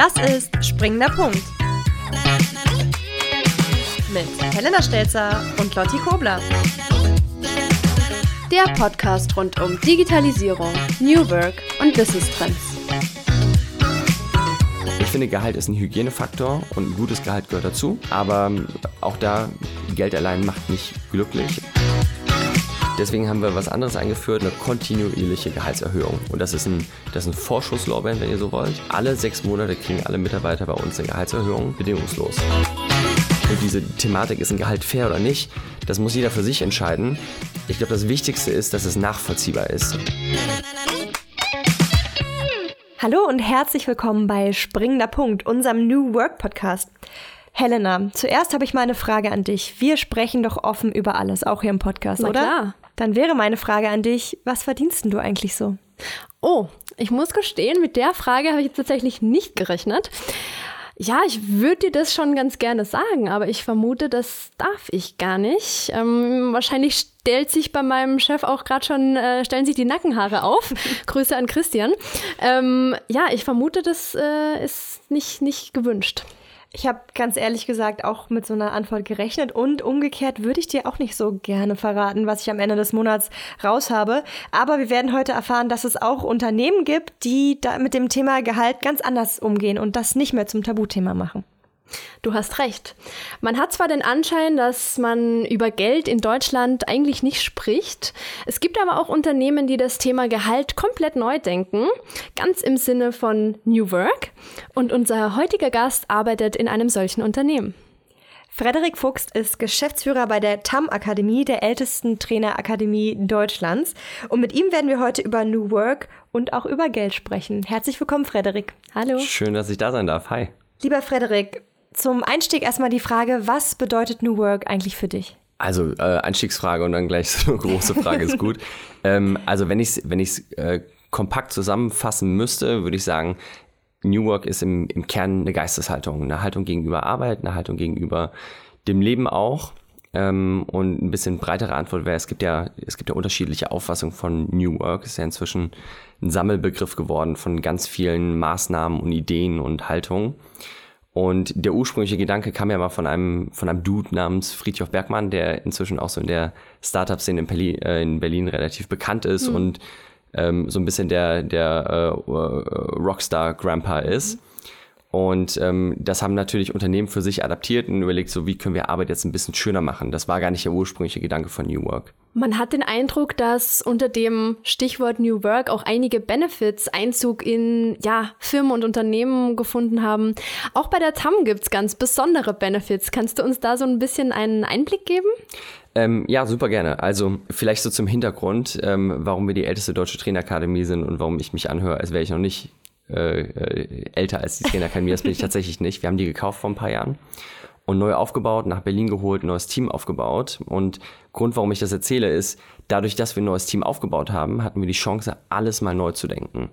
Das ist Springender Punkt. Mit Helena Stelzer und Lotti Kobler. Der Podcast rund um Digitalisierung, New Work und Business Trends. Ich finde, Gehalt ist ein Hygienefaktor und ein gutes Gehalt gehört dazu. Aber auch da, Geld allein macht nicht glücklich. Deswegen haben wir was anderes eingeführt, eine kontinuierliche Gehaltserhöhung. Und das ist ein, das ist ein Vorschusslorbein, wenn ihr so wollt. Alle sechs Monate kriegen alle Mitarbeiter bei uns eine Gehaltserhöhung, bedingungslos. Und diese Thematik, ist ein Gehalt fair oder nicht, das muss jeder für sich entscheiden. Ich glaube, das Wichtigste ist, dass es nachvollziehbar ist. Hallo und herzlich willkommen bei Springender Punkt, unserem New Work Podcast. Helena, zuerst habe ich mal eine Frage an dich. Wir sprechen doch offen über alles, auch hier im Podcast, Na oder? Klar. Dann wäre meine Frage an dich, was verdienst denn du eigentlich so? Oh, ich muss gestehen, mit der Frage habe ich tatsächlich nicht gerechnet. Ja, ich würde dir das schon ganz gerne sagen, aber ich vermute, das darf ich gar nicht. Ähm, wahrscheinlich stellt sich bei meinem Chef auch gerade schon, äh, stellen sich die Nackenhaare auf. Grüße an Christian. Ähm, ja, ich vermute, das äh, ist nicht, nicht gewünscht. Ich habe ganz ehrlich gesagt auch mit so einer Antwort gerechnet und umgekehrt würde ich dir auch nicht so gerne verraten, was ich am Ende des Monats raus habe. Aber wir werden heute erfahren, dass es auch Unternehmen gibt, die da mit dem Thema Gehalt ganz anders umgehen und das nicht mehr zum Tabuthema machen. Du hast recht. Man hat zwar den Anschein, dass man über Geld in Deutschland eigentlich nicht spricht. Es gibt aber auch Unternehmen, die das Thema Gehalt komplett neu denken, ganz im Sinne von New Work. Und unser heutiger Gast arbeitet in einem solchen Unternehmen. Frederik Fuchs ist Geschäftsführer bei der TAM Akademie, der ältesten Trainerakademie Deutschlands. Und mit ihm werden wir heute über New Work und auch über Geld sprechen. Herzlich willkommen, Frederik. Hallo. Schön, dass ich da sein darf. Hi. Lieber Frederik, zum Einstieg erstmal die Frage, was bedeutet New Work eigentlich für dich? Also äh, Einstiegsfrage und dann gleich so eine große Frage ist gut. ähm, also wenn ich es wenn ich's, äh, kompakt zusammenfassen müsste, würde ich sagen, New Work ist im, im Kern eine Geisteshaltung, eine Haltung gegenüber Arbeit, eine Haltung gegenüber dem Leben auch. Ähm, und ein bisschen breitere Antwort wäre, es gibt ja, es gibt ja unterschiedliche Auffassungen von New Work. Ist ja inzwischen ein Sammelbegriff geworden von ganz vielen Maßnahmen und Ideen und Haltungen. Und der ursprüngliche Gedanke kam ja mal von einem, von einem Dude namens Friedhof Bergmann, der inzwischen auch so in der Startup-Szene in, Berlin, äh, in Berlin relativ bekannt ist mhm. und ähm, so ein bisschen der, der äh, Rockstar-Grandpa ist. Mhm. Und ähm, das haben natürlich Unternehmen für sich adaptiert und überlegt, so wie können wir Arbeit jetzt ein bisschen schöner machen. Das war gar nicht der ursprüngliche Gedanke von New Work. Man hat den Eindruck, dass unter dem Stichwort New Work auch einige Benefits Einzug in ja, Firmen und Unternehmen gefunden haben. Auch bei der TAM gibt es ganz besondere Benefits. Kannst du uns da so ein bisschen einen Einblick geben? Ähm, ja, super gerne. Also vielleicht so zum Hintergrund, ähm, warum wir die älteste deutsche Trainerakademie sind und warum ich mich anhöre, als wäre ich noch nicht äh, äh, älter als die Trainerakademie. Das bin ich tatsächlich nicht. Wir haben die gekauft vor ein paar Jahren und neu aufgebaut, nach Berlin geholt, neues Team aufgebaut. Und Grund, warum ich das erzähle, ist, dadurch, dass wir ein neues Team aufgebaut haben, hatten wir die Chance, alles mal neu zu denken.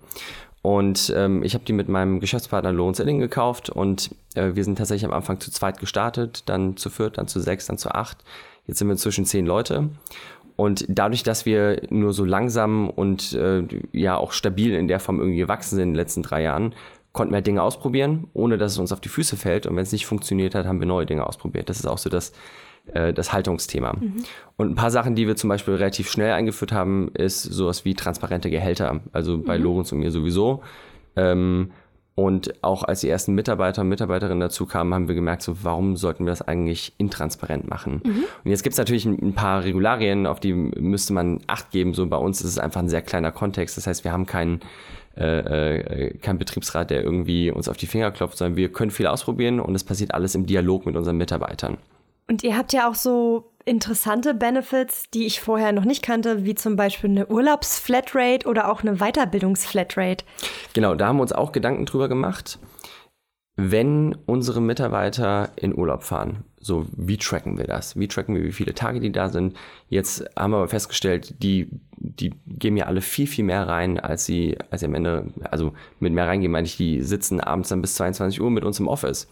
Und ähm, ich habe die mit meinem Geschäftspartner Lorenz Elling gekauft und äh, wir sind tatsächlich am Anfang zu zweit gestartet, dann zu viert, dann zu sechs, dann zu acht. Jetzt sind wir inzwischen zehn Leute. Und dadurch, dass wir nur so langsam und äh, ja auch stabil in der Form irgendwie gewachsen sind in den letzten drei Jahren, konnten wir Dinge ausprobieren, ohne dass es uns auf die Füße fällt. Und wenn es nicht funktioniert hat, haben wir neue Dinge ausprobiert. Das ist auch so das, äh, das Haltungsthema. Mhm. Und ein paar Sachen, die wir zum Beispiel relativ schnell eingeführt haben, ist sowas wie transparente Gehälter. Also bei mhm. Lorenz und mir sowieso. Ähm, und auch als die ersten Mitarbeiter und Mitarbeiterinnen dazu kamen, haben wir gemerkt, so, warum sollten wir das eigentlich intransparent machen? Mhm. Und jetzt gibt es natürlich ein, paar Regularien, auf die müsste man Acht geben. So bei uns ist es einfach ein sehr kleiner Kontext. Das heißt, wir haben keinen äh, äh, kein Betriebsrat, der irgendwie uns auf die Finger klopft, sondern wir können viel ausprobieren und es passiert alles im Dialog mit unseren Mitarbeitern. Und ihr habt ja auch so interessante Benefits, die ich vorher noch nicht kannte, wie zum Beispiel eine Urlaubsflatrate oder auch eine Weiterbildungsflatrate. Genau, da haben wir uns auch Gedanken drüber gemacht. Wenn unsere Mitarbeiter in Urlaub fahren, so wie tracken wir das? Wie tracken wir, wie viele Tage die da sind? Jetzt haben wir aber festgestellt, die, die geben ja alle viel, viel mehr rein, als sie, als sie am Ende, also mit mehr reingehen, meine ich, die sitzen abends dann bis 22 Uhr mit uns im Office.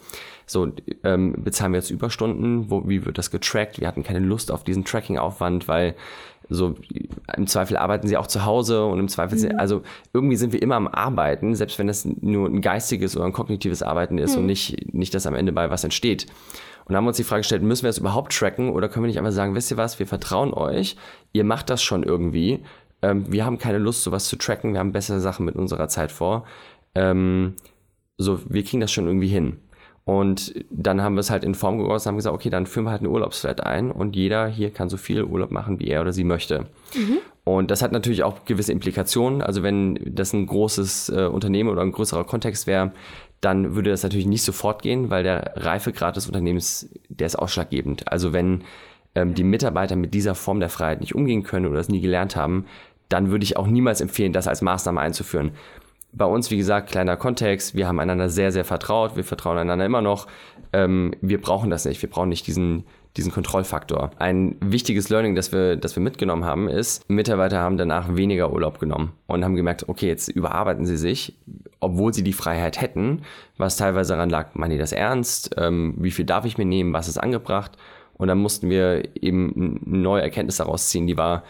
So, ähm, bezahlen wir jetzt Überstunden? Wo, wie wird das getrackt? Wir hatten keine Lust auf diesen Tracking-Aufwand, weil so im Zweifel arbeiten sie auch zu Hause und im Zweifel, sind, also irgendwie sind wir immer am Arbeiten, selbst wenn das nur ein geistiges oder ein kognitives Arbeiten ist mhm. und nicht, nicht das am Ende bei was entsteht. Und dann haben wir uns die Frage gestellt, müssen wir das überhaupt tracken oder können wir nicht einfach sagen, wisst ihr was, wir vertrauen euch, ihr macht das schon irgendwie. Ähm, wir haben keine Lust, sowas zu tracken, wir haben bessere Sachen mit unserer Zeit vor. Ähm, so, wir kriegen das schon irgendwie hin. Und dann haben wir es halt in Form gegossen und haben gesagt, okay, dann führen wir halt eine Urlaubsflat ein und jeder hier kann so viel Urlaub machen, wie er oder sie möchte. Mhm. Und das hat natürlich auch gewisse Implikationen. Also wenn das ein großes äh, Unternehmen oder ein größerer Kontext wäre, dann würde das natürlich nicht sofort gehen, weil der Reifegrad des Unternehmens, der ist ausschlaggebend. Also wenn ähm, die Mitarbeiter mit dieser Form der Freiheit nicht umgehen können oder es nie gelernt haben, dann würde ich auch niemals empfehlen, das als Maßnahme einzuführen bei uns, wie gesagt, kleiner Kontext. Wir haben einander sehr, sehr vertraut. Wir vertrauen einander immer noch. Ähm, wir brauchen das nicht. Wir brauchen nicht diesen, diesen Kontrollfaktor. Ein wichtiges Learning, das wir, das wir mitgenommen haben, ist, Mitarbeiter haben danach weniger Urlaub genommen und haben gemerkt, okay, jetzt überarbeiten sie sich, obwohl sie die Freiheit hätten, was teilweise daran lag, meinen die das ernst? Ähm, wie viel darf ich mir nehmen? Was ist angebracht? Und dann mussten wir eben eine neue Erkenntnis daraus ziehen, die war,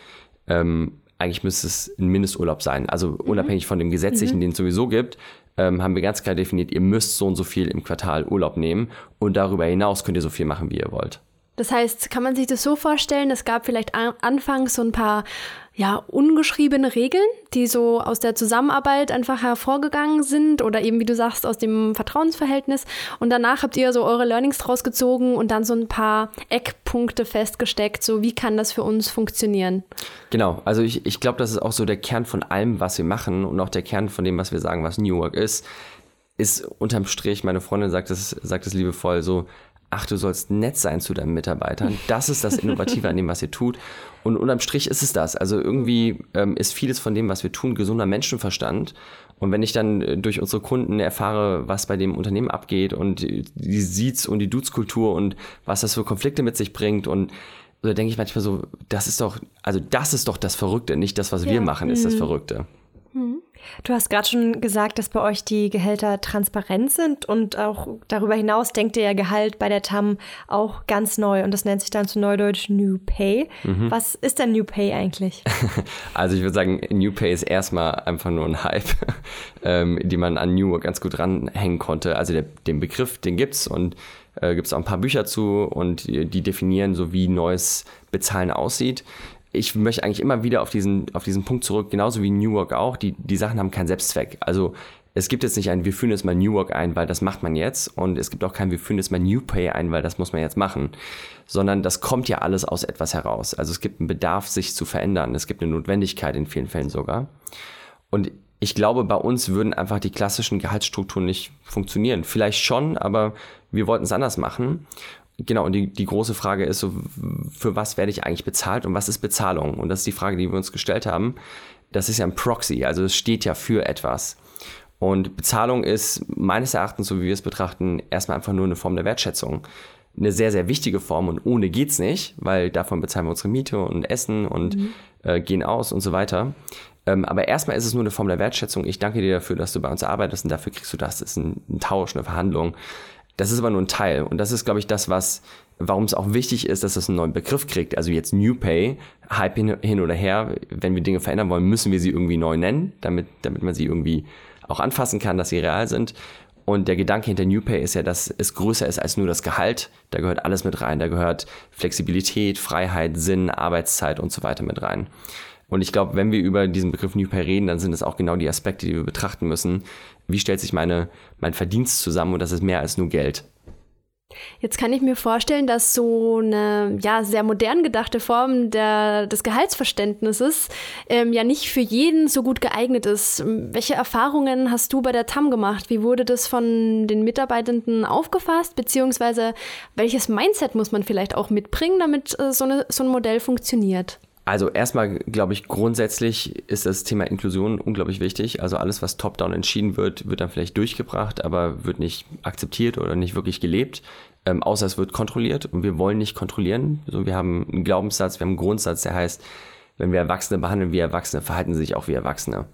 ähm, eigentlich müsste es ein Mindesturlaub sein. Also mhm. unabhängig von dem gesetzlichen, mhm. den es sowieso gibt, ähm, haben wir ganz klar definiert, ihr müsst so und so viel im Quartal Urlaub nehmen und darüber hinaus könnt ihr so viel machen, wie ihr wollt. Das heißt, kann man sich das so vorstellen, es gab vielleicht an, anfangs so ein paar ja, ungeschriebene Regeln, die so aus der Zusammenarbeit einfach hervorgegangen sind oder eben, wie du sagst, aus dem Vertrauensverhältnis. Und danach habt ihr so eure Learnings draus gezogen und dann so ein paar Eckpunkte festgesteckt, so wie kann das für uns funktionieren? Genau, also ich, ich glaube, das ist auch so der Kern von allem, was wir machen und auch der Kern von dem, was wir sagen, was New Work ist, ist unterm Strich, meine Freundin sagt es, sagt es liebevoll, so ach, du sollst nett sein zu deinen Mitarbeitern. Das ist das Innovative an dem, was ihr tut. Und unterm Strich ist es das. Also irgendwie ähm, ist vieles von dem, was wir tun, gesunder Menschenverstand. Und wenn ich dann äh, durch unsere Kunden erfahre, was bei dem Unternehmen abgeht und die Siez- und die Dudes-Kultur und was das für Konflikte mit sich bringt und da denke ich manchmal so, das ist doch, also das ist doch das Verrückte, nicht das, was ja. wir machen, ist mhm. das Verrückte. Mhm. Du hast gerade schon gesagt, dass bei euch die Gehälter transparent sind und auch darüber hinaus denkt ihr ja Gehalt bei der TAM auch ganz neu und das nennt sich dann zu Neudeutsch New Pay. Mhm. Was ist denn New Pay eigentlich? Also ich würde sagen, New Pay ist erstmal einfach nur ein Hype, ähm, die man an New ganz gut ranhängen konnte. Also der, den Begriff, den gibt's und äh, gibt es auch ein paar Bücher zu und die, die definieren so, wie neues Bezahlen aussieht ich möchte eigentlich immer wieder auf diesen, auf diesen Punkt zurück, genauso wie New Work auch, die, die Sachen haben keinen Selbstzweck. Also es gibt jetzt nicht ein, wir führen jetzt mal New Work ein, weil das macht man jetzt. Und es gibt auch kein, wir führen jetzt mal New Pay ein, weil das muss man jetzt machen. Sondern das kommt ja alles aus etwas heraus. Also es gibt einen Bedarf, sich zu verändern. Es gibt eine Notwendigkeit in vielen Fällen sogar. Und ich glaube, bei uns würden einfach die klassischen Gehaltsstrukturen nicht funktionieren. Vielleicht schon, aber wir wollten es anders machen. Genau, und die, die große Frage ist so, für was werde ich eigentlich bezahlt und was ist Bezahlung? Und das ist die Frage, die wir uns gestellt haben. Das ist ja ein Proxy, also es steht ja für etwas. Und Bezahlung ist meines Erachtens, so wie wir es betrachten, erstmal einfach nur eine Form der Wertschätzung. Eine sehr, sehr wichtige Form und ohne geht's nicht, weil davon bezahlen wir unsere Miete und Essen und mhm. äh, gehen aus und so weiter. Ähm, aber erstmal ist es nur eine Form der Wertschätzung. Ich danke dir dafür, dass du bei uns arbeitest und dafür kriegst du das. Das ist ein, ein Tausch, eine Verhandlung. Das ist aber nur ein Teil. Und das ist, glaube ich, das, was, warum es auch wichtig ist, dass es einen neuen Begriff kriegt. Also jetzt New Pay, Hype hin, hin oder her. Wenn wir Dinge verändern wollen, müssen wir sie irgendwie neu nennen, damit, damit man sie irgendwie auch anfassen kann, dass sie real sind. Und der Gedanke hinter New Pay ist ja, dass es größer ist als nur das Gehalt. Da gehört alles mit rein. Da gehört Flexibilität, Freiheit, Sinn, Arbeitszeit und so weiter mit rein. Und ich glaube, wenn wir über diesen Begriff New Pay reden, dann sind es auch genau die Aspekte, die wir betrachten müssen. Wie stellt sich meine, mein Verdienst zusammen und das ist mehr als nur Geld. Jetzt kann ich mir vorstellen, dass so eine ja, sehr modern gedachte Form der, des Gehaltsverständnisses ähm, ja nicht für jeden so gut geeignet ist. Welche Erfahrungen hast du bei der TAM gemacht? Wie wurde das von den Mitarbeitenden aufgefasst? Beziehungsweise welches Mindset muss man vielleicht auch mitbringen, damit äh, so, eine, so ein Modell funktioniert? Also erstmal glaube ich, grundsätzlich ist das Thema Inklusion unglaublich wichtig. Also alles, was top-down entschieden wird, wird dann vielleicht durchgebracht, aber wird nicht akzeptiert oder nicht wirklich gelebt. Ähm, außer es wird kontrolliert und wir wollen nicht kontrollieren. So, wir haben einen Glaubenssatz, wir haben einen Grundsatz, der heißt, wenn wir Erwachsene behandeln wie Erwachsene, verhalten sie sich auch wie Erwachsene.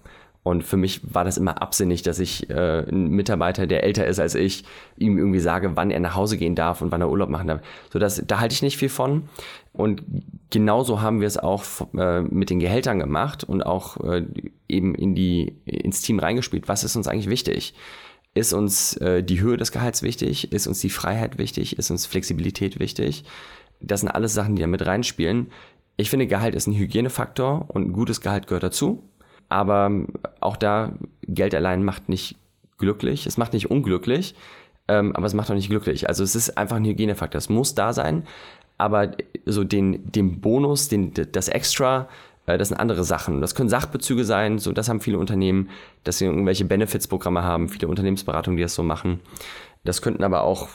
Und für mich war das immer absinnig, dass ich äh, einen Mitarbeiter, der älter ist als ich, ihm irgendwie sage, wann er nach Hause gehen darf und wann er Urlaub machen darf. So das, da halte ich nicht viel von. Und genauso haben wir es auch äh, mit den Gehältern gemacht und auch äh, eben in die, ins Team reingespielt. Was ist uns eigentlich wichtig? Ist uns äh, die Höhe des Gehalts wichtig? Ist uns die Freiheit wichtig? Ist uns Flexibilität wichtig? Das sind alles Sachen, die da mit reinspielen. Ich finde, Gehalt ist ein Hygienefaktor und ein gutes Gehalt gehört dazu. Aber auch da, Geld allein macht nicht glücklich. Es macht nicht unglücklich, ähm, aber es macht auch nicht glücklich. Also es ist einfach ein Hygienefaktor. Es muss da sein, aber so den, den Bonus, den, das Extra, äh, das sind andere Sachen. Das können Sachbezüge sein, so das haben viele Unternehmen, dass sie irgendwelche Benefits-Programme haben, viele Unternehmensberatungen, die das so machen. Das könnten aber auch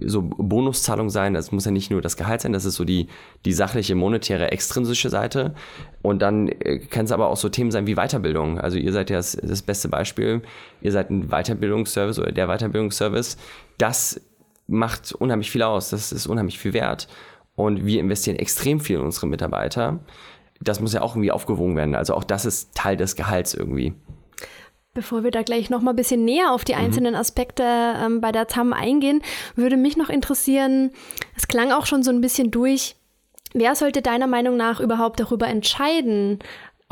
so Bonuszahlungen sein. Das muss ja nicht nur das Gehalt sein, das ist so die, die sachliche, monetäre, extrinsische Seite. Und dann äh, kann es aber auch so Themen sein wie Weiterbildung. Also ihr seid ja das, das beste Beispiel. Ihr seid ein Weiterbildungsservice oder der Weiterbildungsservice. Das macht unheimlich viel aus. Das ist unheimlich viel wert. Und wir investieren extrem viel in unsere Mitarbeiter. Das muss ja auch irgendwie aufgewogen werden. Also auch das ist Teil des Gehalts irgendwie. Bevor wir da gleich noch mal ein bisschen näher auf die mhm. einzelnen Aspekte ähm, bei der TAM eingehen, würde mich noch interessieren, es klang auch schon so ein bisschen durch, wer sollte deiner Meinung nach überhaupt darüber entscheiden,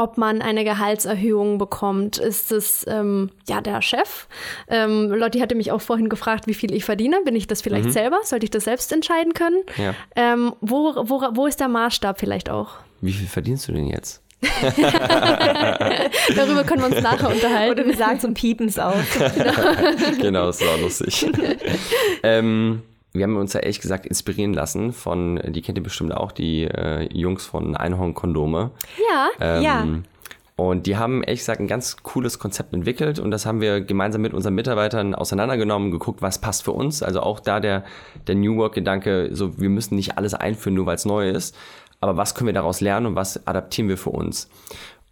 ob man eine Gehaltserhöhung bekommt. Ist es ähm, ja der Chef? Ähm, Lotti hatte mich auch vorhin gefragt, wie viel ich verdiene. Bin ich das vielleicht mhm. selber? Sollte ich das selbst entscheiden können? Ja. Ähm, wo, wo, wo ist der Maßstab vielleicht auch? Wie viel verdienst du denn jetzt? Darüber können wir uns nachher unterhalten. Oder wir sagen zum Piepens auf. genau, das war lustig. ähm, wir haben uns ja ehrlich gesagt inspirieren lassen von, die kennt ihr bestimmt auch, die äh, Jungs von Einhorn Kondome. Ja, ähm, ja. Und die haben ehrlich gesagt ein ganz cooles Konzept entwickelt und das haben wir gemeinsam mit unseren Mitarbeitern auseinandergenommen, geguckt, was passt für uns. Also auch da der, der New Work-Gedanke, so wir müssen nicht alles einführen, nur weil es neu ist, aber was können wir daraus lernen und was adaptieren wir für uns?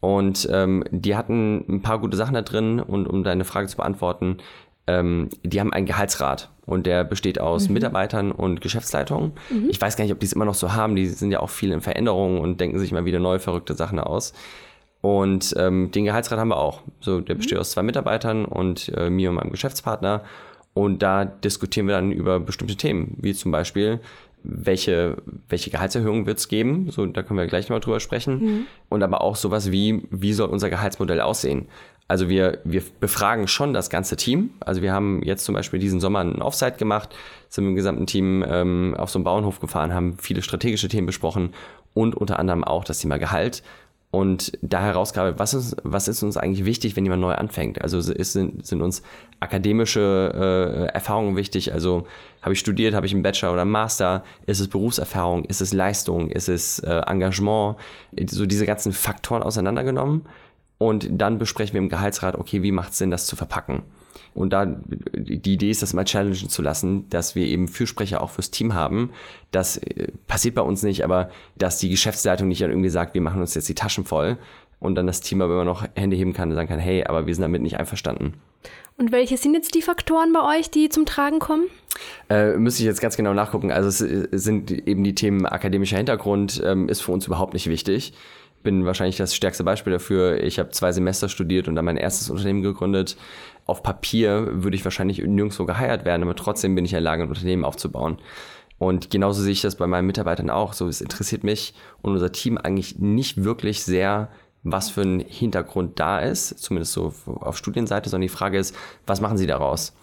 Und ähm, die hatten ein paar gute Sachen da drin und um deine Frage zu beantworten, ähm, die haben einen Gehaltsrat und der besteht aus mhm. Mitarbeitern und Geschäftsleitungen. Mhm. Ich weiß gar nicht, ob die es immer noch so haben, die sind ja auch viel in Veränderungen und denken sich mal wieder neue verrückte Sachen aus. Und ähm, den Gehaltsrat haben wir auch. So, der mhm. besteht aus zwei Mitarbeitern und äh, mir und meinem Geschäftspartner. Und da diskutieren wir dann über bestimmte Themen, wie zum Beispiel, welche, welche Gehaltserhöhungen wird es geben? So, da können wir gleich mal drüber sprechen. Mhm. Und aber auch sowas wie, wie soll unser Gehaltsmodell aussehen? Also wir, wir befragen schon das ganze Team. Also wir haben jetzt zum Beispiel diesen Sommer einen Offsite gemacht, sind mit dem gesamten Team ähm, auf so einen Bauernhof gefahren, haben viele strategische Themen besprochen und unter anderem auch das Thema Gehalt und da herausgearbeitet, was ist, was ist uns eigentlich wichtig, wenn jemand neu anfängt? Also ist, sind, sind uns akademische äh, Erfahrungen wichtig? Also habe ich studiert, habe ich einen Bachelor oder einen Master? Ist es Berufserfahrung? Ist es Leistung? Ist es äh, Engagement? So diese ganzen Faktoren auseinandergenommen und dann besprechen wir im Gehaltsrat, okay, wie macht es Sinn, das zu verpacken? Und da die Idee ist, das mal challengen zu lassen, dass wir eben Fürsprecher auch fürs Team haben. Das äh, passiert bei uns nicht, aber dass die Geschäftsleitung nicht dann irgendwie sagt, wir machen uns jetzt die Taschen voll und dann das Team aber immer noch Hände heben kann und sagen kann, hey, aber wir sind damit nicht einverstanden. Und welche sind jetzt die Faktoren bei euch, die zum Tragen kommen? Äh, müsste ich jetzt ganz genau nachgucken. Also es äh, sind eben die Themen akademischer Hintergrund, ähm, ist für uns überhaupt nicht wichtig bin wahrscheinlich das stärkste Beispiel dafür. Ich habe zwei Semester studiert und dann mein erstes Unternehmen gegründet. Auf Papier würde ich wahrscheinlich nirgendwo geheiert werden, aber trotzdem bin ich in der Lage, ein Unternehmen aufzubauen. Und genauso sehe ich das bei meinen Mitarbeitern auch. So, es interessiert mich und unser Team eigentlich nicht wirklich sehr, was für ein Hintergrund da ist, zumindest so auf Studienseite, sondern die Frage ist, was machen sie daraus?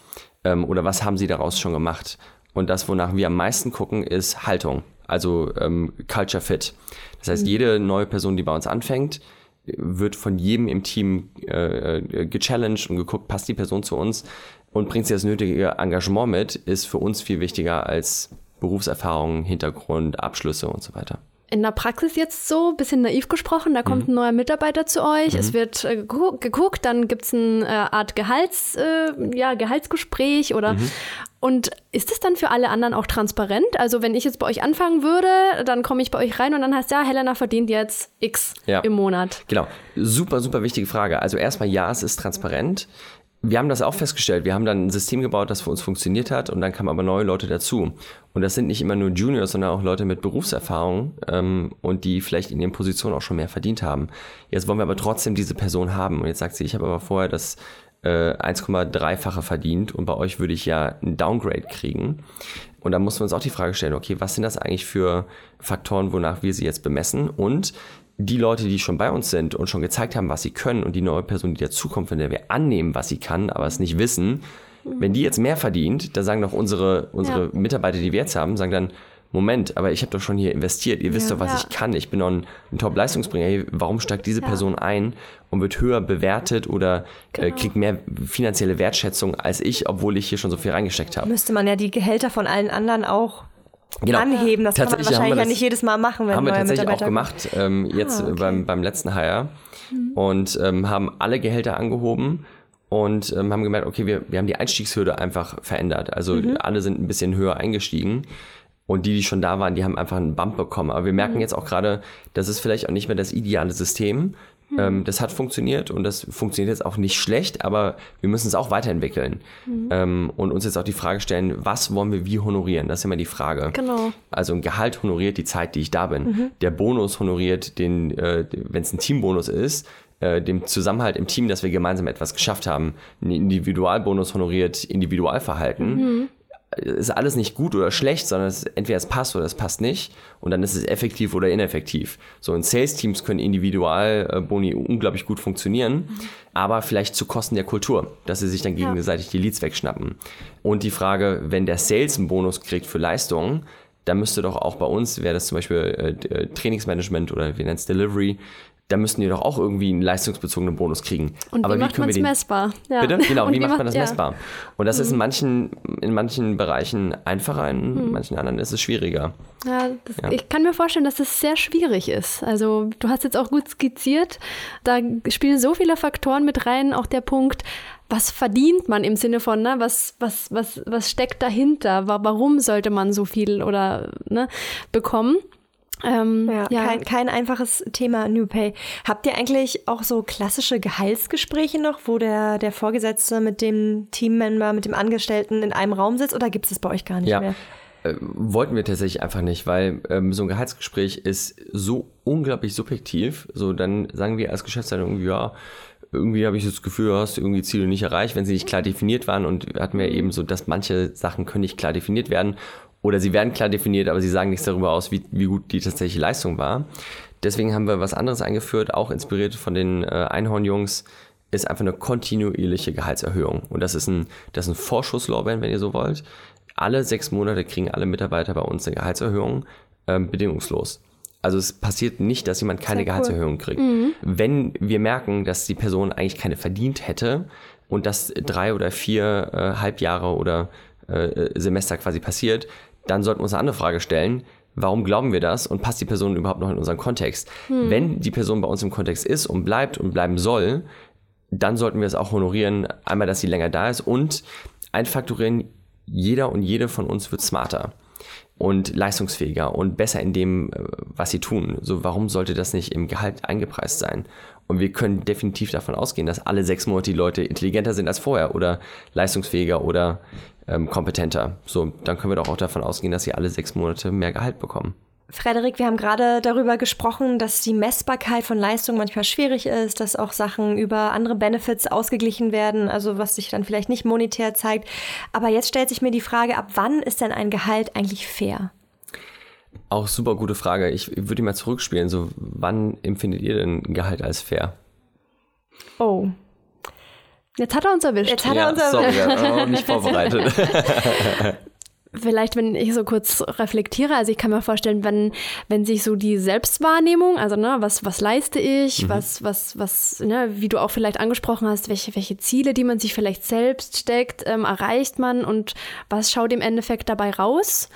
Ähm, oder was haben sie daraus schon gemacht? Und das, wonach wir am meisten gucken, ist Haltung, also ähm, Culture Fit. Das heißt, mhm. jede neue Person, die bei uns anfängt, wird von jedem im Team äh, äh, gechallenged und geguckt, passt die Person zu uns und bringt sie das nötige Engagement mit, ist für uns viel wichtiger als Berufserfahrung, Hintergrund, Abschlüsse und so weiter in der Praxis jetzt so, bisschen naiv gesprochen, da kommt mhm. ein neuer Mitarbeiter zu euch, mhm. es wird äh, geguckt, dann gibt es eine äh, Art Gehalts, äh, ja, Gehaltsgespräch oder mhm. Und ist es dann für alle anderen auch transparent? Also wenn ich jetzt bei euch anfangen würde, dann komme ich bei euch rein und dann heißt ja, Helena verdient jetzt X ja. im Monat. Genau. Super, super wichtige Frage. Also erstmal ja, es ist transparent wir haben das auch festgestellt. Wir haben dann ein System gebaut, das für uns funktioniert hat und dann kamen aber neue Leute dazu. Und das sind nicht immer nur Juniors, sondern auch Leute mit Berufserfahrung ähm, und die vielleicht in ihren Positionen auch schon mehr verdient haben. Jetzt wollen wir aber trotzdem diese Person haben. Und jetzt sagt sie, ich habe aber vorher das äh, 1,3-fache verdient und bei euch würde ich ja ein Downgrade kriegen. Und da mussten wir uns auch die Frage stellen, okay, was sind das eigentlich für Faktoren, wonach wir sie jetzt bemessen? Und die Leute, die schon bei uns sind und schon gezeigt haben, was sie können und die neue Person, die dazukommt, von der wir annehmen, was sie kann, aber es nicht wissen, wenn die jetzt mehr verdient, da sagen doch unsere, unsere Ja. Mitarbeiter, die wir jetzt haben, sagen dann, Moment, aber ich habe doch schon hier investiert, ihr wisst Ja. doch, was Ja. ich kann, ich bin doch ein, ein Top-Leistungsbringer, Hey, warum steigt diese Ja. Person ein und wird höher bewertet oder äh, Genau. kriegt mehr finanzielle Wertschätzung als ich, obwohl ich hier schon so viel reingesteckt habe? Müsste man ja die Gehälter von allen anderen auch Genau. anheben. Das kann man wahrscheinlich wir ja das- nicht jedes Mal machen, wenn haben wir tatsächlich auch gemacht, ähm, jetzt Ah, okay. beim, beim letzten Hire und ähm, haben alle Gehälter angehoben und ähm, haben gemerkt, okay, wir, wir haben die Einstiegshürde einfach verändert. Also Mhm. alle sind ein bisschen höher eingestiegen und die, die schon da waren, die haben einfach einen Bump bekommen. Aber wir Mhm. merken jetzt auch gerade, das ist vielleicht auch nicht mehr das ideale System. Mhm. Ähm, das hat funktioniert und das funktioniert jetzt auch nicht schlecht, aber wir müssen es auch weiterentwickeln Mhm. ähm, und uns jetzt auch die Frage stellen, was wollen wir wie honorieren? Das ist immer die Frage. Genau. Also ein Gehalt honoriert die Zeit, die ich da bin. Mhm. Der Bonus honoriert den, äh, wenn es ein Teambonus ist, äh, dem Zusammenhalt im Team, dass wir gemeinsam etwas geschafft haben. Ein Individualbonus honoriert Individualverhalten. Ist alles nicht gut oder schlecht, sondern es, entweder es passt oder es passt nicht. Und dann ist es effektiv oder ineffektiv. So in Sales-Teams können Individualboni unglaublich gut funktionieren, aber vielleicht zu Kosten der Kultur, dass sie sich dann gegenseitig die Leads wegschnappen. Und die Frage, wenn der Sales einen Bonus kriegt für Leistungen, da müsste doch auch bei uns, wäre das zum Beispiel äh, äh, Trainingsmanagement oder wir nennen es Delivery, da müssten die doch auch irgendwie einen leistungsbezogenen Bonus kriegen. Und Aber wie macht man es messbar? Ja. Bitte? Genau, Und wie, macht man das ja. messbar? Und das ist in manchen, in manchen Bereichen einfacher, in manchen anderen ist es schwieriger. Ja, das, Ja. ich kann mir vorstellen, dass das sehr schwierig ist. Also du hast jetzt auch gut skizziert, da spielen so viele Faktoren mit rein, auch der Punkt, was verdient man im Sinne von, ne, was, was, was, was steckt dahinter? Wa- Warum sollte man so viel oder ne, bekommen? Ähm, Ja, Kein, kein einfaches Thema New Pay. Habt ihr eigentlich auch so klassische Gehaltsgespräche noch, wo der, der Vorgesetzte mit dem Teammember, mit dem Angestellten in einem Raum sitzt oder gibt es das bei euch gar nicht Ja. mehr? Äh, wollten wir tatsächlich einfach nicht, weil ähm, so ein Gehaltsgespräch ist so unglaublich subjektiv. So, dann sagen wir als Geschäftsleitung irgendwie, ja, irgendwie habe ich das Gefühl, du hast irgendwie Ziele nicht erreicht, wenn sie nicht klar definiert waren. Und wir hatten wir eben so, dass manche Sachen können nicht klar definiert werden. Oder sie werden klar definiert, aber sie sagen nichts darüber aus, wie, wie gut die tatsächliche Leistung war. Deswegen haben wir was anderes eingeführt, auch inspiriert von den äh, Einhornjungs, ist einfach eine kontinuierliche Gehaltserhöhung. Und das ist ein, das ist ein Vorschusslorbeeren, wenn ihr so wollt. Alle sechs Monate kriegen alle Mitarbeiter bei uns eine Gehaltserhöhung, ähm, bedingungslos. Also es passiert nicht, dass jemand keine Sehr cool. Gehaltserhöhung kriegt. Wenn wir merken, dass die Person eigentlich keine verdient hätte und das drei oder vier äh, Halbjahre oder äh, Semester quasi passiert, dann sollten wir uns eine andere Frage stellen. Warum glauben wir das und passt die Person überhaupt noch in unseren Kontext? Wenn die Person bei uns im Kontext ist und bleibt und bleiben soll, dann sollten wir es auch honorieren, einmal, dass sie länger da ist und einfaktorieren, jeder und jede von uns wird smarter und leistungsfähiger und besser in dem, äh, was sie tun. So, warum sollte das nicht im Gehalt eingepreist sein? Und wir können definitiv davon ausgehen, dass alle sechs Monate die Leute intelligenter sind als vorher oder leistungsfähiger oder ähm, kompetenter. So, dann können wir doch auch davon ausgehen, dass sie alle sechs Monate mehr Gehalt bekommen. Frederik, wir haben gerade darüber gesprochen, dass die Messbarkeit von Leistung manchmal schwierig ist, dass auch Sachen über andere Benefits ausgeglichen werden, also was sich dann vielleicht nicht monetär zeigt. Aber jetzt stellt sich mir die Frage, ab wann ist denn ein Gehalt eigentlich fair? Auch super gute Frage. Ich würde die mal zurückspielen. So, wann empfindet ihr denn ein Gehalt als fair? Oh, Jetzt hat er uns erwischt. jetzt hat er unser sorry, ich war auch nicht vorbereitet. Vielleicht, wenn ich so kurz reflektiere, also ich kann mir vorstellen, wenn, wenn sich so die Selbstwahrnehmung, also ne, was, was leiste ich, was, was, was, ne, wie du auch vielleicht angesprochen hast, welche, welche Ziele, die man sich vielleicht selbst steckt, ähm, erreicht man und was schaut im Endeffekt dabei raus?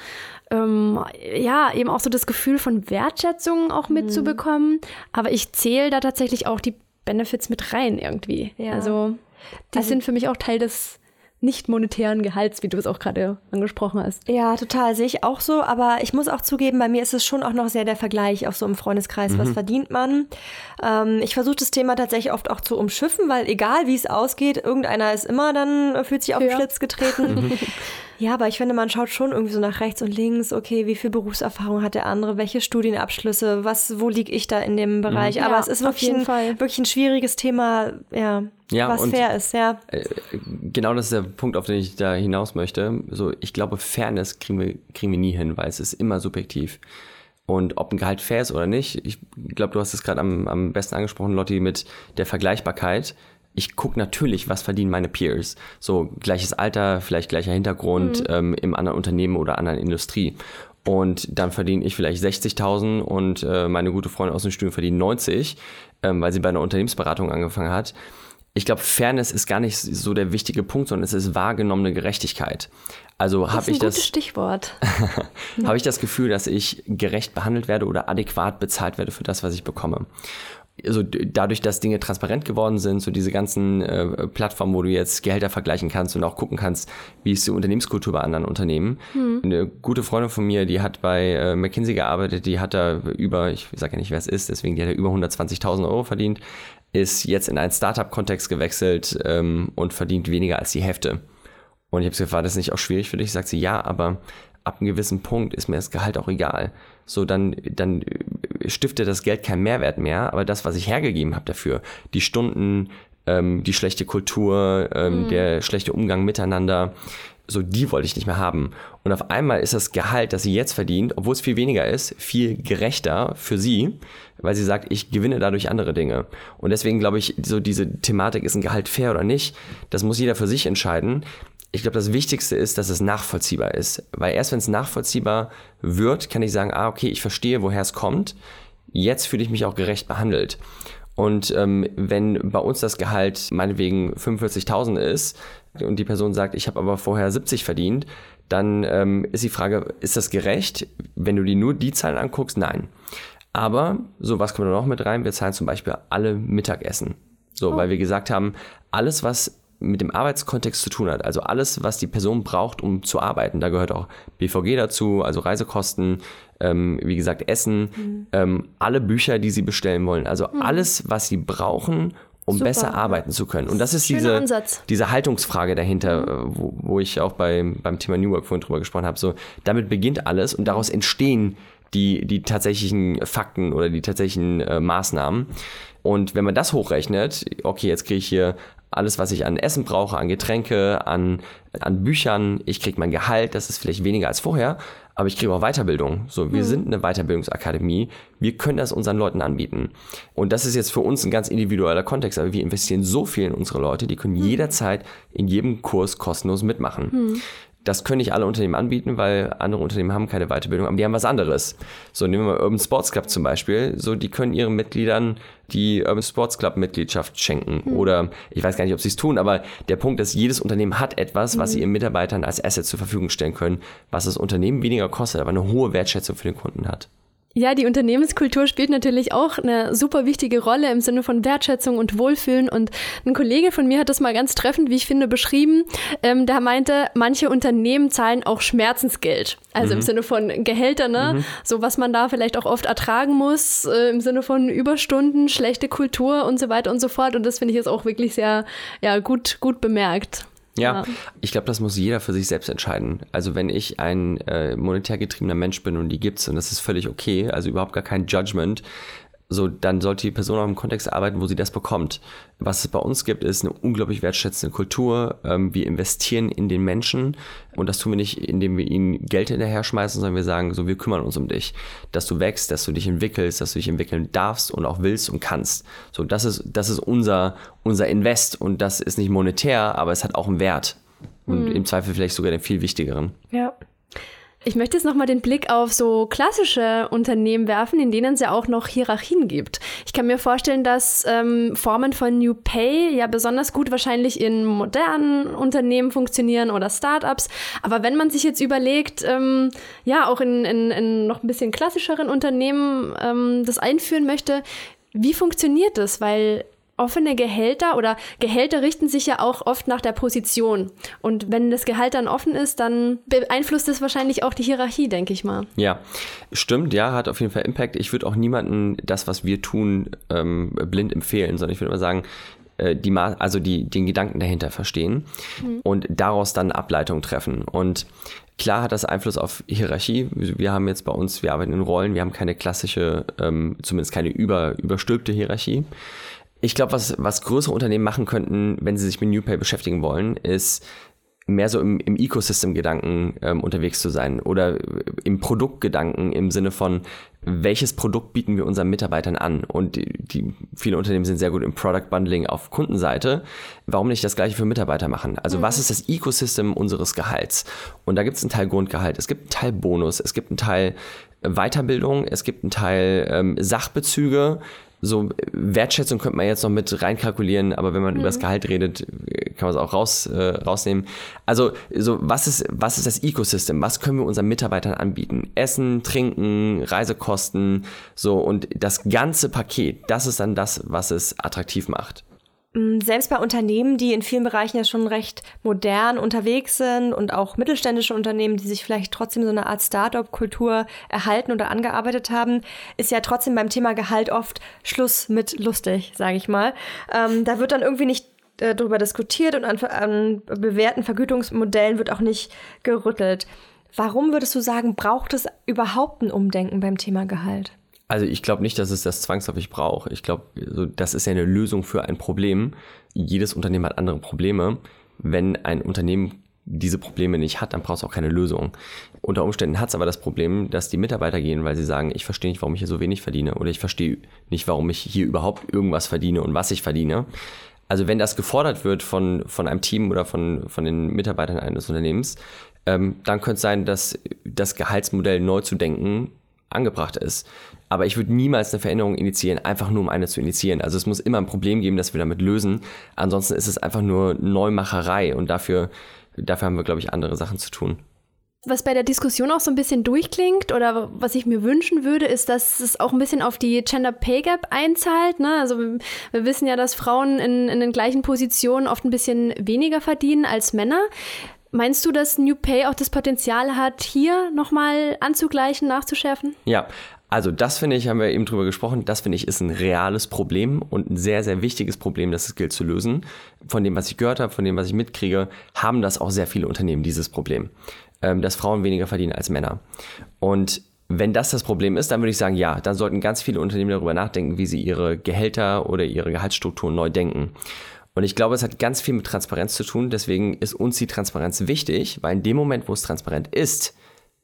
Ähm, ja, eben auch so das Gefühl von Wertschätzung auch mitzubekommen. Aber ich zähle da tatsächlich auch die Benefits mit rein irgendwie. Ja. Also die Also- sind für mich auch Teil des nicht monetären Gehalts, wie du es auch gerade angesprochen hast. Ja, total, sehe ich auch so. Aber ich muss auch zugeben, bei mir ist es schon auch noch sehr der Vergleich, auch so im Freundeskreis, was verdient man. Ähm, ich versuche das Thema tatsächlich oft auch zu umschiffen, weil egal wie es ausgeht, irgendeiner ist immer dann, fühlt sich auf den Ja. Schlips getreten. Ja, aber ich finde, man schaut schon irgendwie so nach rechts und links, okay, wie viel Berufserfahrung hat der andere, welche Studienabschlüsse, was, wo liege ich da in dem Bereich? Mhm. Aber ja, es ist wirklich ein, wirklich ein schwieriges Thema, ja, ja was fair ist, ja. Äh, genau das ist der Punkt, auf den ich da hinaus möchte. So, ich glaube, Fairness kriegen wir, kriegen wir nie hin, weil es ist immer subjektiv. Und ob ein Gehalt fair ist oder nicht, ich glaube, du hast es gerade am, am besten angesprochen, Lotti, mit der Vergleichbarkeit ich gucke natürlich, was verdienen meine Peers. So gleiches Alter, vielleicht gleicher Hintergrund mhm. ähm, im anderen Unternehmen oder anderen Industrie. Und dann verdiene ich vielleicht 60.000 und äh, meine gute Freundin aus dem Studium verdient 90, ähm, weil sie bei einer Unternehmensberatung angefangen hat. Ich glaube, Fairness ist gar nicht so der wichtige Punkt, sondern es ist wahrgenommene Gerechtigkeit. Also habe ich das Stichwort. habe ich das Gefühl, dass ich gerecht behandelt werde oder adäquat bezahlt werde für das, was ich bekomme also dadurch, dass Dinge transparent geworden sind, so diese ganzen äh, Plattformen, wo du jetzt Gehälter vergleichen kannst und auch gucken kannst, wie ist die Unternehmenskultur bei anderen Unternehmen. Mhm. Eine gute Freundin von mir, die hat bei äh, McKinsey gearbeitet, die hat da über, ich sage ja nicht, wer es ist, deswegen die hat da über 120.000 Euro verdient, ist jetzt in einen Startup-Kontext gewechselt ähm, und verdient weniger als die Hälfte. Und ich habe sie gefragt, war das nicht auch schwierig für dich? Sagt sie, ja, aber ab einem gewissen Punkt ist mir das Gehalt auch egal. So, dann, dann stiftet das Geld keinen Mehrwert mehr, aber das, was ich hergegeben habe dafür, die Stunden, ähm, die schlechte Kultur, ähm, mhm. der schlechte Umgang miteinander, so die wollte ich nicht mehr haben. Und auf einmal ist das Gehalt, das sie jetzt verdient, obwohl es viel weniger ist, viel gerechter für sie, weil sie sagt, ich gewinne dadurch andere Dinge. Und deswegen glaube ich, so diese Thematik, ist ein Gehalt fair oder nicht, das muss jeder für sich entscheiden ich glaube, das Wichtigste ist, dass es nachvollziehbar ist. Weil erst wenn es nachvollziehbar wird, kann ich sagen, ah, okay, ich verstehe, woher es kommt. Jetzt fühle ich mich auch gerecht behandelt. Und ähm, wenn bei uns das Gehalt meinetwegen 45.000 ist und die Person sagt, ich habe aber vorher 70 verdient, dann ähm, ist die Frage, ist das gerecht? Wenn du dir nur die Zahlen anguckst, nein. Aber, so was kommt da noch mit rein? Wir zahlen zum Beispiel alle Mittagessen. So, oh. weil wir gesagt haben, alles, was mit dem Arbeitskontext zu tun hat. Also alles, was die Person braucht, um zu arbeiten. Da gehört auch BVG dazu, also Reisekosten, ähm, wie gesagt, Essen, mhm. ähm, alle Bücher, die sie bestellen wollen. Also mhm. alles, was sie brauchen, um Super. besser arbeiten zu können. Und das ist diese, diese Haltungsfrage dahinter, mhm. wo, wo, ich auch bei, beim Thema New Work vorhin drüber gesprochen habe. So, damit beginnt alles und daraus entstehen die, die tatsächlichen Fakten oder die tatsächlichen äh, Maßnahmen. Und wenn man das hochrechnet, okay, jetzt kriege ich hier alles, was ich an Essen brauche, an Getränke, an, an Büchern, ich kriege mein Gehalt, das ist vielleicht weniger als vorher, aber ich kriege auch Weiterbildung. So, wir mhm. sind eine Weiterbildungsakademie, wir können das unseren Leuten anbieten. Und das ist jetzt für uns ein ganz individueller Kontext, aber wir investieren so viel in unsere Leute, die können mhm. jederzeit in jedem Kurs kostenlos mitmachen. Mhm. Das können nicht alle Unternehmen anbieten, weil andere Unternehmen haben keine Weiterbildung, aber die haben was anderes. So nehmen wir mal Urban Sports Club zum Beispiel. So, die können ihren Mitgliedern die Urban Sports Club Mitgliedschaft schenken. Mhm. Oder ich weiß gar nicht, ob sie es tun, aber der Punkt ist, jedes Unternehmen hat etwas, was mhm. sie ihren Mitarbeitern als Asset zur Verfügung stellen können, was das Unternehmen weniger kostet, aber eine hohe Wertschätzung für den Kunden hat. Ja, die Unternehmenskultur spielt natürlich auch eine super wichtige Rolle im Sinne von Wertschätzung und Wohlfühlen. Und ein Kollege von mir hat das mal ganz treffend, wie ich finde, beschrieben. Ähm, der meinte, manche Unternehmen zahlen auch Schmerzensgeld. Also mhm. im Sinne von Gehälter, ne? Mhm. So was man da vielleicht auch oft ertragen muss, äh, im Sinne von Überstunden, schlechte Kultur und so weiter und so fort. Und das finde ich jetzt auch wirklich sehr ja, gut, gut bemerkt. Ja, ja. ich glaube, das muss jeder für sich selbst entscheiden. Also wenn ich ein äh, monetär getriebener Mensch bin und die gibt's und das ist völlig okay, also überhaupt gar kein Judgment, so dann sollte die Person auch im Kontext arbeiten, wo sie das bekommt. Was es bei uns gibt, ist eine unglaublich wertschätzende Kultur. Ähm, wir investieren in den Menschen und das tun wir nicht, indem wir ihnen Geld hinterher schmeißen, sondern wir sagen, so wir kümmern uns um dich, dass du wächst, dass du dich entwickelst, dass du dich entwickeln darfst und auch willst und kannst. So das ist das ist unser unser Invest und das ist nicht monetär, aber es hat auch einen Wert und mhm. im Zweifel vielleicht sogar den viel wichtigeren. Ja. Ich möchte jetzt nochmal den Blick auf so klassische Unternehmen werfen, in denen es ja auch noch Hierarchien gibt. Ich kann mir vorstellen, dass ähm, Formen von New Pay ja besonders gut wahrscheinlich in modernen Unternehmen funktionieren oder Startups. Aber wenn man sich jetzt überlegt, ähm, ja, auch in, in, in, noch ein bisschen klassischeren Unternehmen ähm, das einführen möchte, wie funktioniert das? Weil offene Gehälter oder Gehälter richten sich ja auch oft nach der Position. Und wenn das Gehalt dann offen ist, dann beeinflusst es wahrscheinlich auch die Hierarchie, denke ich mal. Ja, stimmt, ja, hat auf jeden Fall Impact. Ich würde auch niemandem das, was wir tun, ähm, blind empfehlen, sondern ich würde mal sagen, äh, die, also die, den Gedanken dahinter verstehen mhm. und daraus dann Ableitungen treffen. Und klar hat das Einfluss auf Hierarchie. Wir haben jetzt bei uns, wir arbeiten in Rollen, wir haben keine klassische, ähm, zumindest keine über, überstülpte Hierarchie. Ich glaube, was, was größere Unternehmen machen könnten, wenn sie sich mit New Pay beschäftigen wollen, ist mehr so im, im Ecosystem-Gedanken ähm, unterwegs zu sein oder im Produktgedanken im Sinne von, welches Produkt bieten wir unseren Mitarbeitern an? Und die, die, viele Unternehmen sind sehr gut im Product Bundling auf Kundenseite. Warum nicht das gleiche für Mitarbeiter machen? Also mhm. was ist das Ecosystem unseres Gehalts? Und da gibt es einen Teil Grundgehalt, es gibt einen Teil Bonus, es gibt einen Teil Weiterbildung, es gibt einen Teil ähm, Sachbezüge, so Wertschätzung könnte man jetzt noch mit reinkalkulieren, aber wenn man mhm. über das Gehalt redet, kann man es auch raus, äh, rausnehmen. Also, so, was ist, was ist das Ecosystem? Was können wir unseren Mitarbeitern anbieten? Essen, Trinken, Reisekosten, so, und das ganze Paket, das ist dann das, was es attraktiv macht. Selbst bei Unternehmen, die in vielen Bereichen ja schon recht modern unterwegs sind und auch mittelständische Unternehmen, die sich vielleicht trotzdem so eine Art Start-up-Kultur erhalten oder angearbeitet haben, ist ja trotzdem beim Thema Gehalt oft Schluss mit lustig, sage ich mal. Ähm, da wird dann irgendwie nicht äh, darüber diskutiert und an, an bewährten Vergütungsmodellen wird auch nicht gerüttelt. Warum würdest du sagen, braucht es überhaupt ein Umdenken beim Thema Gehalt? Also ich glaube nicht, dass es das zwangsläufig braucht. Ich glaube, das ist ja eine Lösung für ein Problem. Jedes Unternehmen hat andere Probleme. Wenn ein Unternehmen diese Probleme nicht hat, dann braucht es auch keine Lösung. Unter Umständen hat es aber das Problem, dass die Mitarbeiter gehen, weil sie sagen, ich verstehe nicht, warum ich hier so wenig verdiene oder ich verstehe nicht, warum ich hier überhaupt irgendwas verdiene und was ich verdiene. Also wenn das gefordert wird von, von einem Team oder von, von den Mitarbeitern eines Unternehmens, ähm, dann könnte es sein, dass das Gehaltsmodell neu zu denken angebracht ist. Aber ich würde niemals eine Veränderung initiieren, einfach nur um eine zu initiieren. Also es muss immer ein Problem geben, das wir damit lösen. Ansonsten ist es einfach nur Neumacherei und dafür, dafür haben wir, glaube ich, andere Sachen zu tun. Was bei der Diskussion auch so ein bisschen durchklingt oder was ich mir wünschen würde, ist, dass es auch ein bisschen auf die Gender Pay Gap einzahlt. Ne? Also wir wissen ja, dass Frauen in, in den gleichen Positionen oft ein bisschen weniger verdienen als Männer. Meinst du, dass New Pay auch das Potenzial hat, hier nochmal anzugleichen, nachzuschärfen? Ja, also das finde ich, haben wir eben drüber gesprochen, das finde ich ist ein reales Problem und ein sehr, sehr wichtiges Problem, das es gilt zu lösen. Von dem, was ich gehört habe, von dem, was ich mitkriege, haben das auch sehr viele Unternehmen, dieses Problem, ähm, dass Frauen weniger verdienen als Männer. Und wenn das das Problem ist, dann würde ich sagen, ja, dann sollten ganz viele Unternehmen darüber nachdenken, wie sie ihre Gehälter oder ihre Gehaltsstrukturen neu denken. Und ich glaube, es hat ganz viel mit Transparenz zu tun. Deswegen ist uns die Transparenz wichtig, weil in dem Moment, wo es transparent ist,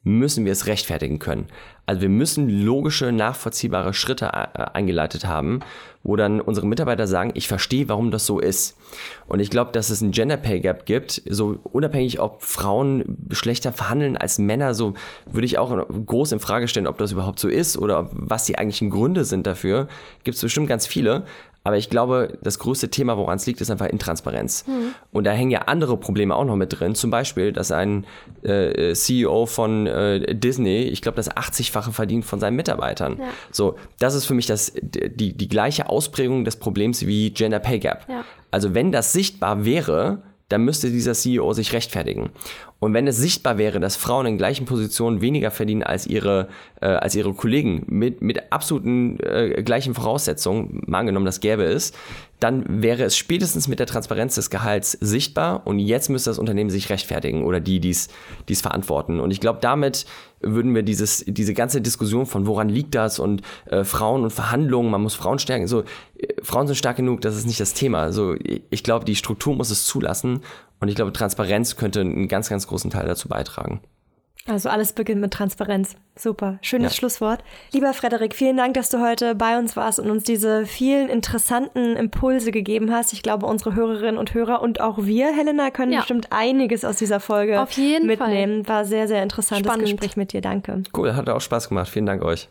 müssen wir es rechtfertigen können. Also wir müssen logische, nachvollziehbare Schritte äh, eingeleitet haben, wo dann unsere Mitarbeiter sagen, ich verstehe, warum das so ist. Und ich glaube, dass es ein Gender Pay Gap gibt, so unabhängig, ob Frauen schlechter verhandeln als Männer, so würde ich auch groß in Frage stellen, ob das überhaupt so ist oder was die eigentlichen Gründe sind dafür. Gibt es bestimmt ganz viele. Aber ich glaube, das größte Thema, woran es liegt, ist einfach Intransparenz. Mhm. Und da hängen ja andere Probleme auch noch mit drin. Zum Beispiel, dass ein äh, CEO von äh, Disney, ich glaube, das 80-fache verdient von seinen Mitarbeitern. Ja. So, das ist für mich das, die, die gleiche Ausprägung des Problems wie Gender Pay Gap. Ja. Also wenn das sichtbar wäre, dann müsste dieser CEO sich rechtfertigen. Und wenn es sichtbar wäre, dass Frauen in gleichen Positionen weniger verdienen als ihre, äh, als ihre Kollegen mit, mit absoluten äh, gleichen Voraussetzungen, mal angenommen, das gäbe es, dann wäre es spätestens mit der Transparenz des Gehalts sichtbar und jetzt müsste das Unternehmen sich rechtfertigen oder die, die es verantworten. Und ich glaube, damit würden wir dieses, diese ganze Diskussion von woran liegt das und äh, Frauen und Verhandlungen, man muss Frauen stärken, so, äh, Frauen sind stark genug, das ist nicht das Thema. Also ich glaube, die Struktur muss es zulassen und ich glaube, Transparenz könnte einen ganz, ganz großen Teil dazu beitragen. Also alles beginnt mit Transparenz. Super. Schönes ja. Schlusswort. Lieber Frederik, vielen Dank, dass du heute bei uns warst und uns diese vielen interessanten Impulse gegeben hast. Ich glaube, unsere Hörerinnen und Hörer und auch wir, Helena, können ja. bestimmt einiges aus dieser Folge Auf jeden mitnehmen. Fall. War sehr, sehr interessantes Spannend. Gespräch mit dir. Danke. Cool, hat auch Spaß gemacht. Vielen Dank euch.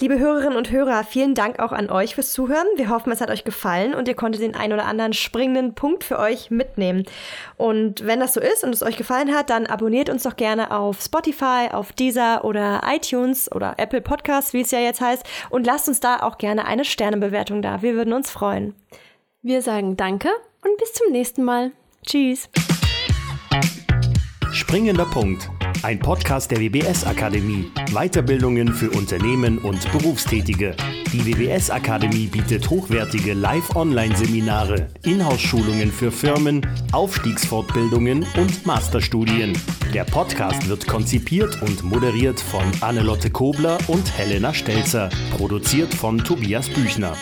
Liebe Hörerinnen und Hörer, vielen Dank auch an euch fürs Zuhören. Wir hoffen, es hat euch gefallen und ihr konntet den ein oder anderen springenden Punkt für euch mitnehmen. Und wenn das so ist und es euch gefallen hat, dann abonniert uns doch gerne auf Spotify, auf Deezer oder iTunes oder Apple Podcasts, wie es ja jetzt heißt, und lasst uns da auch gerne eine Sternebewertung da. Wir würden uns freuen. Wir sagen Danke und bis zum nächsten Mal. Tschüss. Springender Punkt ein Podcast der WBS Akademie. Weiterbildungen für Unternehmen und Berufstätige. Die WBS Akademie bietet hochwertige Live-Online-Seminare, Inhouse-Schulungen für Firmen, Aufstiegsfortbildungen und Masterstudien. Der Podcast wird konzipiert und moderiert von Annelotte Kobler und Helena Stelzer. Produziert von Tobias Büchner.